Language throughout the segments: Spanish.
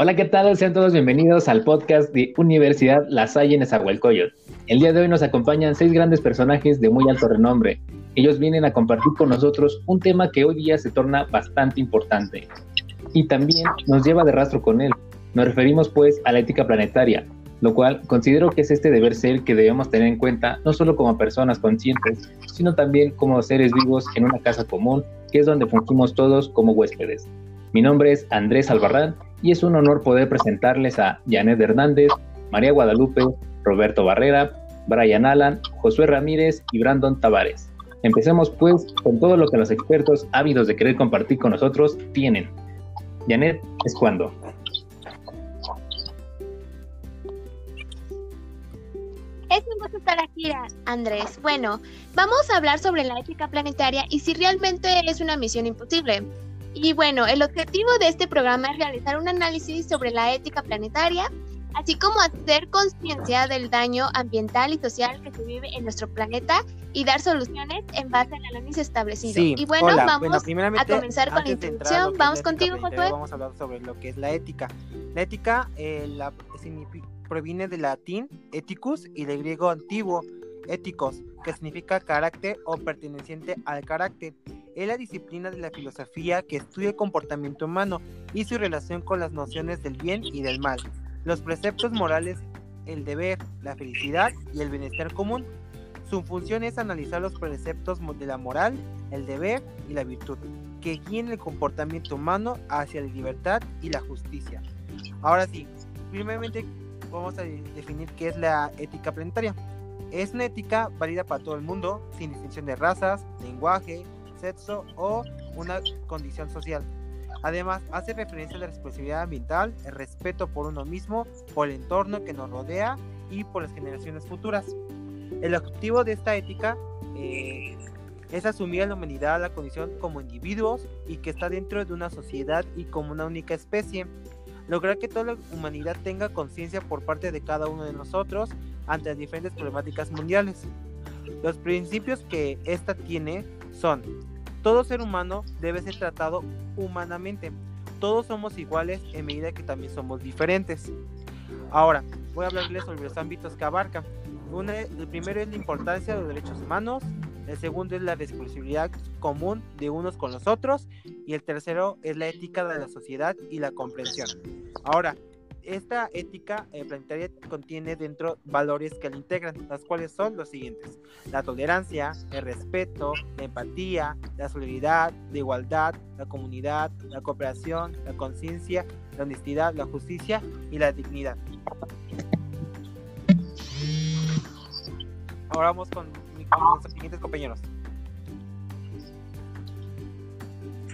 Hola, ¿qué tal? Sean todos bienvenidos al podcast de Universidad La Salle en Esahualcoyot. El día de hoy nos acompañan seis grandes personajes de muy alto renombre. Ellos vienen a compartir con nosotros un tema que hoy día se torna bastante importante y también nos lleva de rastro con él. Nos referimos pues a la ética planetaria, lo cual considero que es este deber ser que debemos tener en cuenta no solo como personas conscientes, sino también como seres vivos en una casa común, que es donde fungimos todos como huéspedes. Mi nombre es Andrés Albarrán y es un honor poder presentarles a Janet Hernández, María Guadalupe, Roberto Barrera, Brian Alan, Josué Ramírez y Brandon Tavares. Empecemos pues con todo lo que los expertos ávidos de querer compartir con nosotros tienen. Janet, es cuando. Es un gusto estar aquí, Andrés. Bueno, vamos a hablar sobre la ética planetaria y si realmente es una misión imposible. Y bueno, el objetivo de este programa es realizar un análisis sobre la ética planetaria, así como hacer conciencia del daño ambiental y social que se vive en nuestro planeta y dar soluciones en base al análisis establecido. y bueno, vamos a comenzar con la introducción. Vamos contigo, Josué. Vamos a hablar sobre lo que es la ética. La ética eh, la, proviene del latín ethicus y del griego antiguo éticos, que significa carácter o perteneciente al carácter es la disciplina de la filosofía que estudia el comportamiento humano y su relación con las nociones del bien y del mal, los preceptos morales, el deber, la felicidad y el bienestar común. Su función es analizar los preceptos de la moral, el deber y la virtud, que guíen el comportamiento humano hacia la libertad y la justicia. Ahora sí, primeramente vamos a definir qué es la ética planetaria. Es una ética válida para todo el mundo, sin distinción de razas, lenguaje, sexo o una condición social. Además, hace referencia a la responsabilidad ambiental, el respeto por uno mismo, por el entorno que nos rodea y por las generaciones futuras. El objetivo de esta ética eh, es asumir a la humanidad la condición como individuos y que está dentro de una sociedad y como una única especie. Lograr que toda la humanidad tenga conciencia por parte de cada uno de nosotros ante las diferentes problemáticas mundiales. Los principios que esta tiene son todo ser humano debe ser tratado humanamente. Todos somos iguales en medida que también somos diferentes. Ahora, voy a hablarles sobre los ámbitos que abarca. el primero es la importancia de los derechos humanos, el segundo es la responsabilidad común de unos con los otros y el tercero es la ética de la sociedad y la comprensión. Ahora, esta ética eh, planetaria contiene dentro valores que la integran, las cuales son los siguientes: la tolerancia, el respeto, la empatía, la solidaridad, la igualdad, la comunidad, la cooperación, la conciencia, la honestidad, la justicia y la dignidad. Ahora vamos con, con nuestros siguientes compañeros.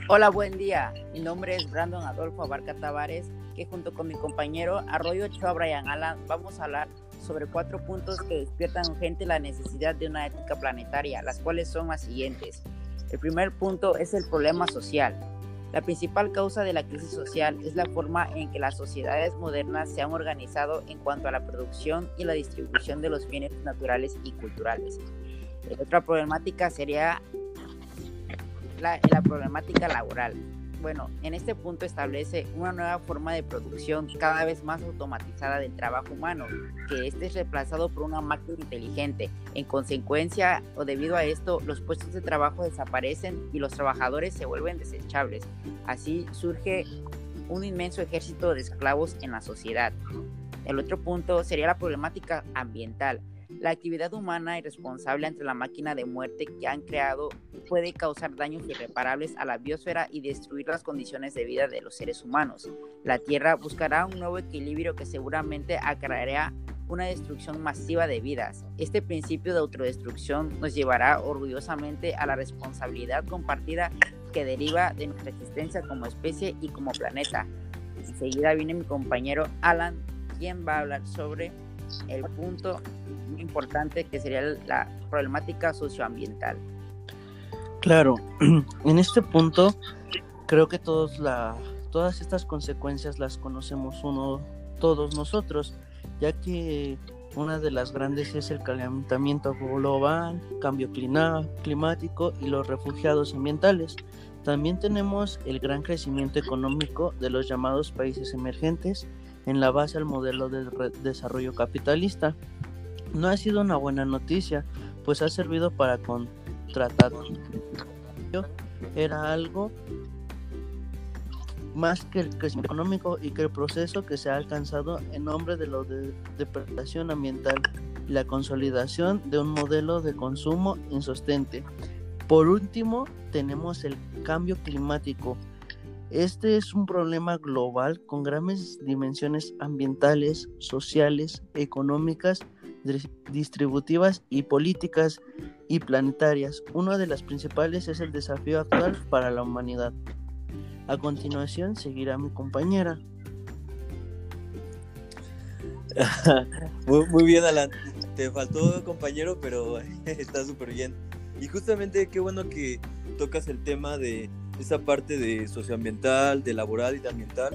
Hola, buen día. Mi nombre es Brandon Adolfo Abarca Tavares que junto con mi compañero Arroyo Ochoa Brian Alan vamos a hablar sobre cuatro puntos que despiertan urgente la necesidad de una ética planetaria, las cuales son las siguientes. El primer punto es el problema social. La principal causa de la crisis social es la forma en que las sociedades modernas se han organizado en cuanto a la producción y la distribución de los bienes naturales y culturales. otra problemática sería la problemática laboral bueno, en este punto establece una nueva forma de producción cada vez más automatizada del trabajo humano, que este es reemplazado por una máquina inteligente. En consecuencia o debido a esto, los puestos de trabajo desaparecen y los trabajadores se vuelven desechables. Así surge un inmenso ejército de esclavos en la sociedad. El otro punto sería la problemática ambiental. La actividad humana irresponsable ante la máquina de muerte que han creado puede causar daños irreparables a la biosfera y destruir las condiciones de vida de los seres humanos. La Tierra buscará un nuevo equilibrio que seguramente acarreará una destrucción masiva de vidas. Este principio de autodestrucción nos llevará orgullosamente a la responsabilidad compartida que deriva de nuestra existencia como especie y como planeta. Enseguida viene mi compañero Alan, quien va a hablar sobre el punto importante que sería la problemática socioambiental. Claro, en este punto creo que todos la, todas estas consecuencias las conocemos uno, todos nosotros, ya que Una de las grandes es el calentamiento global, cambio climático y los refugiados ambientales. También tenemos el gran crecimiento económico de los llamados países emergentes en la base al modelo de desarrollo capitalista. No ha sido una buena noticia, pues ha servido para contratar. Era algo más que el crecimiento económico y que el proceso que se ha alcanzado en nombre de la de depredación ambiental y la consolidación de un modelo de consumo insostente. Por último, tenemos el cambio climático. Este es un problema global con grandes dimensiones ambientales, sociales, económicas, distributivas y políticas y planetarias. Una de las principales es el desafío actual para la humanidad. A continuación seguirá mi compañera. muy, bien, Alan. Te faltó compañero, pero está súper bien. Y justamente qué bueno que tocas el tema de esa parte de socioambiental, de laboral y de ambiental,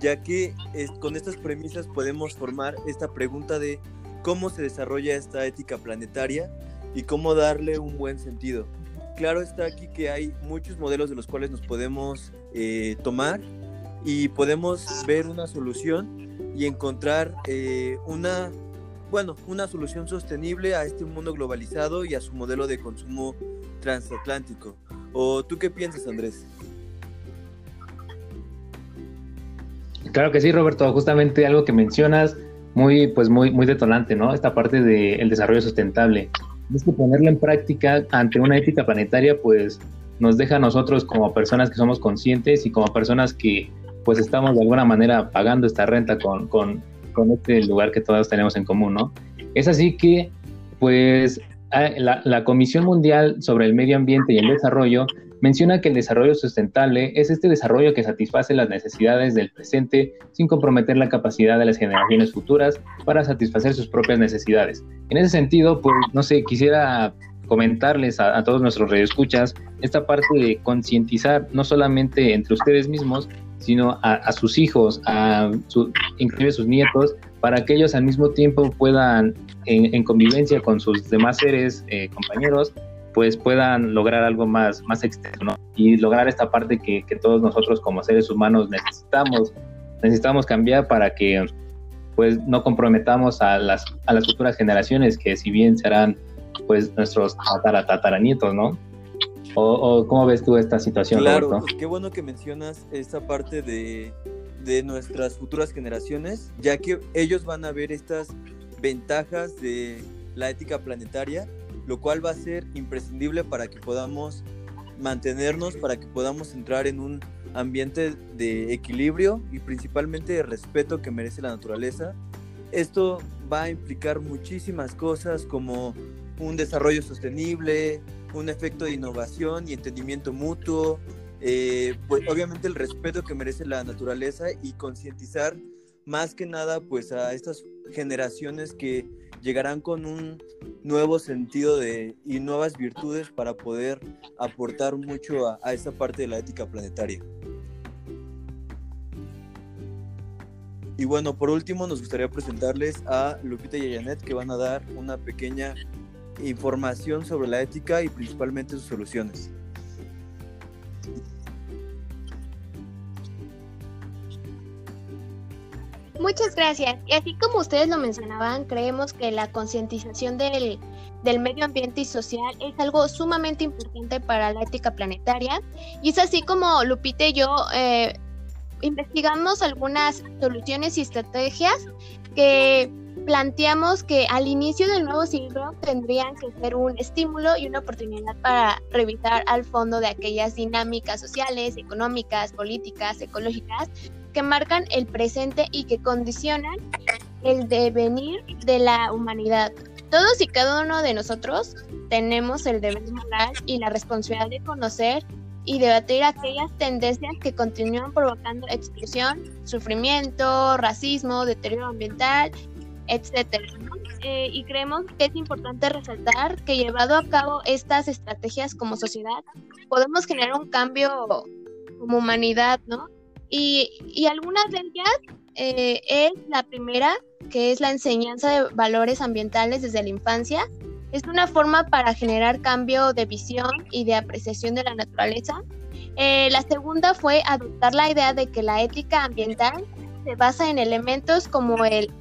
ya que con estas premisas podemos formar esta pregunta de cómo se desarrolla esta ética planetaria y cómo darle un buen sentido. Claro está aquí que hay muchos modelos de los cuales nos podemos eh, tomar y podemos ver una solución y encontrar eh, una, bueno, una solución sostenible a este mundo globalizado y a su modelo de consumo transatlántico. ¿O tú qué piensas, Andrés? Claro que sí, Roberto. Justamente algo que mencionas muy, pues muy, muy detonante, ¿no? Esta parte del desarrollo sustentable es que ponerla en práctica ante una ética planetaria, pues nos deja a nosotros como personas que somos conscientes y como personas que pues estamos de alguna manera pagando esta renta con, con, con este lugar que todos tenemos en común, ¿no? Es así que, pues, la, Comisión Mundial sobre el Medio Ambiente y el Desarrollo menciona que el desarrollo sustentable es este desarrollo que satisface las necesidades del presente sin comprometer la capacidad de las generaciones futuras para satisfacer sus propias necesidades. En ese sentido, pues, no sé, quisiera comentarles a, todos nuestros radioescuchas esta parte de concientizar no solamente entre ustedes mismos, sino a, sus hijos, a su, inclusive sus nietos, para que ellos al mismo tiempo puedan, en, convivencia con sus demás seres, eh, compañeros, pues puedan lograr algo más, más externo y lograr esta parte que, que, todos nosotros como seres humanos necesitamos, necesitamos cambiar para que pues no comprometamos a las, a las futuras generaciones que si bien serán pues nuestros tataranietos, ¿no? O, cómo ves tú esta situación? Claro, pues, qué bueno que mencionas esta parte de, de nuestras futuras generaciones, ya que ellos van a ver estas ventajas de la ética planetaria lo cual va a ser imprescindible para que podamos mantenernos, para que podamos entrar en un ambiente de equilibrio y principalmente de respeto que merece la naturaleza. Esto va a implicar muchísimas cosas como un desarrollo sostenible, un efecto de innovación y entendimiento mutuo, eh, pues obviamente el respeto que merece la naturaleza y concientizar más que nada pues a estas generaciones que llegarán con un nuevo sentido de, y nuevas virtudes para poder aportar mucho a, esta parte de la ética planetaria. Y bueno, por último nos gustaría presentarles a Lupita y a que van a dar una pequeña información sobre la ética y principalmente sus soluciones. Muchas gracias. Y así como ustedes lo mencionaban, creemos que la concientización del, medio ambiente y social es algo sumamente importante para la ética planetaria. Y es así como Lupita y yo eh, investigamos algunas soluciones y estrategias que planteamos que al inicio del nuevo siglo tendrían que ser un estímulo y una oportunidad para revisar al fondo de aquellas dinámicas sociales, económicas, políticas, ecológicas que marcan el presente y que condicionan el devenir de la humanidad. Todos y cada uno de nosotros tenemos el deber moral y la responsabilidad de conocer y debatir aquellas tendencias que continúan provocando exclusión, sufrimiento, racismo, deterioro ambiental, etc. Eh, y creemos que es importante resaltar que llevado a cabo estas estrategias como sociedad, podemos generar un cambio como humanidad, ¿no? Y, algunas de ellas eh, es la primera, que es la enseñanza de valores ambientales desde la infancia. Es una forma para generar cambio de visión y de apreciación de la naturaleza. Eh, la segunda fue adoptar la idea de que la ética ambiental se basa en elementos como el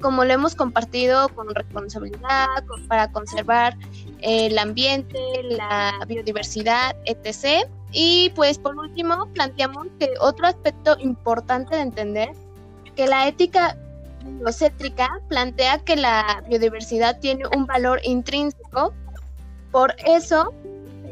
como lo hemos compartido con responsabilidad, para conservar el ambiente, la biodiversidad, etc. Y pues por último planteamos que otro aspecto importante de entender que la ética biocéntrica plantea que la biodiversidad tiene un valor intrínseco, por eso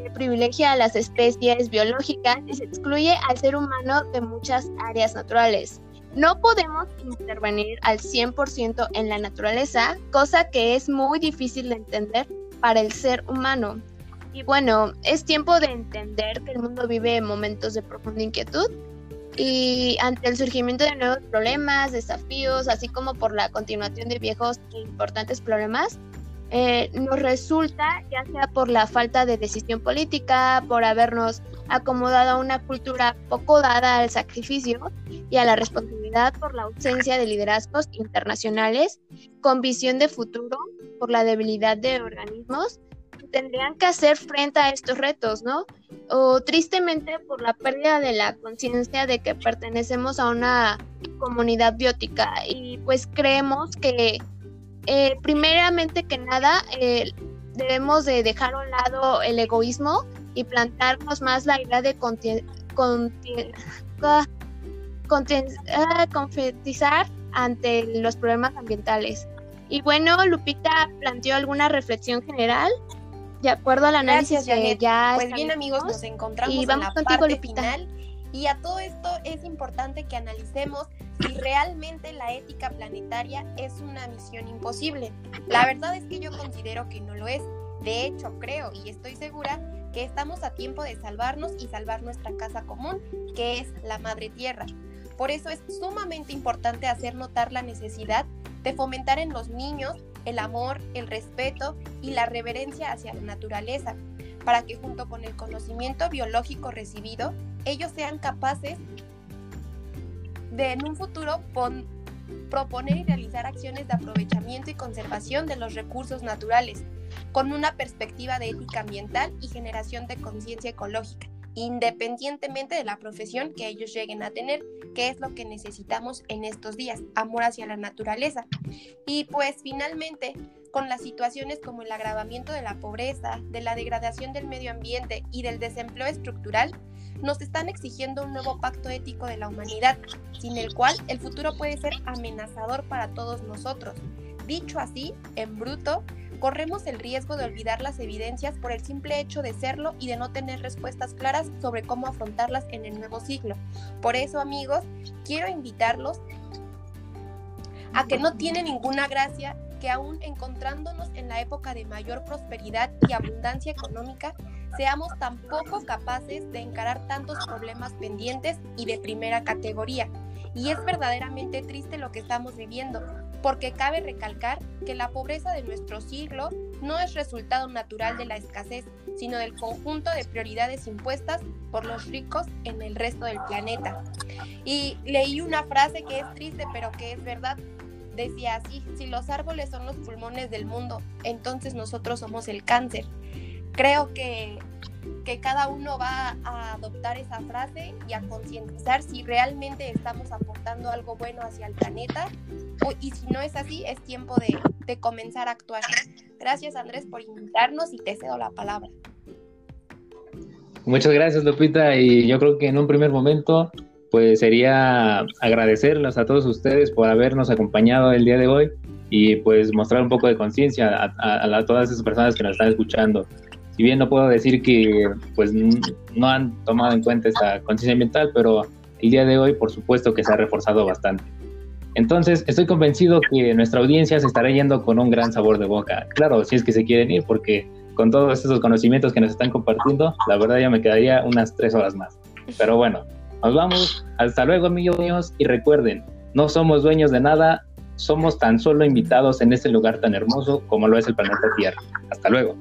se privilegia a las especies biológicas y se excluye al ser humano de muchas áreas naturales. No podemos intervenir al 100% en la naturaleza, cosa que es muy difícil de entender para el ser humano. Y bueno, es tiempo de entender que el mundo vive momentos de profunda inquietud y ante el surgimiento de nuevos problemas, desafíos, así como por la continuación de viejos e importantes problemas, eh, nos resulta, ya sea por la falta de decisión política, por habernos acomodado a una cultura poco dada al sacrificio y a la responsabilidad por la ausencia de liderazgos internacionales con visión de futuro, por la debilidad de organismos tendrían que hacer frente a estos retos, ¿no? O tristemente por la pérdida de la conciencia de que pertenecemos a una comunidad biótica y pues creemos que eh, primeramente que nada eh, debemos de dejar a un lado el egoísmo y plantarnos más la idea de ah, concientizar ante los problemas ambientales. Y bueno, Lupita planteó alguna reflexión general de acuerdo al análisis que ya Pues bien amigos, nos encontramos y vamos en la parte final y a todo esto es importante que analicemos si realmente la ética planetaria es una misión imposible. La verdad es que yo considero que no lo es. De hecho, creo y estoy segura estamos a tiempo de salvarnos y salvar nuestra casa común, que es la Madre Tierra. Por eso es sumamente importante hacer notar la necesidad de fomentar en los niños el amor, el respeto y la reverencia hacia la naturaleza, para que junto con el conocimiento biológico recibido, ellos sean capaces de en un futuro proponer y realizar acciones de aprovechamiento y conservación de los recursos naturales, con una perspectiva de ética ambiental y generación de conciencia ecológica independientemente de la profesión que ellos lleguen a tener, que es lo que necesitamos en estos días, amor hacia la naturaleza. Y pues finalmente, con las situaciones como el agravamiento de la pobreza, de la degradación del medio ambiente y del desempleo estructural, nos están exigiendo un nuevo pacto ético de la humanidad, sin el cual el futuro puede ser amenazador para todos nosotros. Dicho así, en bruto, corremos el riesgo de olvidar las evidencias por el simple hecho de serlo y de no tener respuestas claras sobre cómo afrontarlas en el nuevo siglo. Por eso, amigos, quiero invitarlos a que no tiene ninguna gracia que aún encontrándonos en la época de mayor prosperidad y abundancia económica, seamos tan poco capaces de encarar tantos problemas pendientes y de primera categoría. Y es verdaderamente triste lo que estamos viviendo, porque cabe recalcar que la pobreza de nuestro siglo no es resultado natural de la escasez, sino del conjunto de prioridades impuestas por los ricos en el resto del planeta. Y leí una frase que es triste, pero que es verdad. Decía así, si los árboles son los pulmones del mundo, entonces nosotros somos el cáncer. Creo que que cada uno va a adoptar esa frase y a concientizar si realmente estamos aportando algo bueno hacia el planeta y si no es así, es tiempo de, de comenzar a actuar. Gracias Andrés por invitarnos y te cedo la palabra. Muchas gracias Lupita y yo creo que en un primer momento pues sería agradecerles a todos ustedes por habernos acompañado el día de hoy y pues mostrar un poco de conciencia a, a, a, todas esas personas que nos están escuchando si bien no puedo decir que pues no han tomado en cuenta esa conciencia ambiental, pero el día de hoy por supuesto que se ha reforzado bastante. Entonces, estoy convencido que nuestra audiencia se estará yendo con un gran sabor de boca. Claro, si es que se quieren ir, porque con todos esos conocimientos que nos están compartiendo, la verdad ya me quedaría unas tres horas más. Pero bueno, nos vamos. Hasta luego, amigos. Y recuerden, no somos dueños de nada, somos tan solo invitados en este lugar tan hermoso como lo es el planeta Tierra. Hasta luego.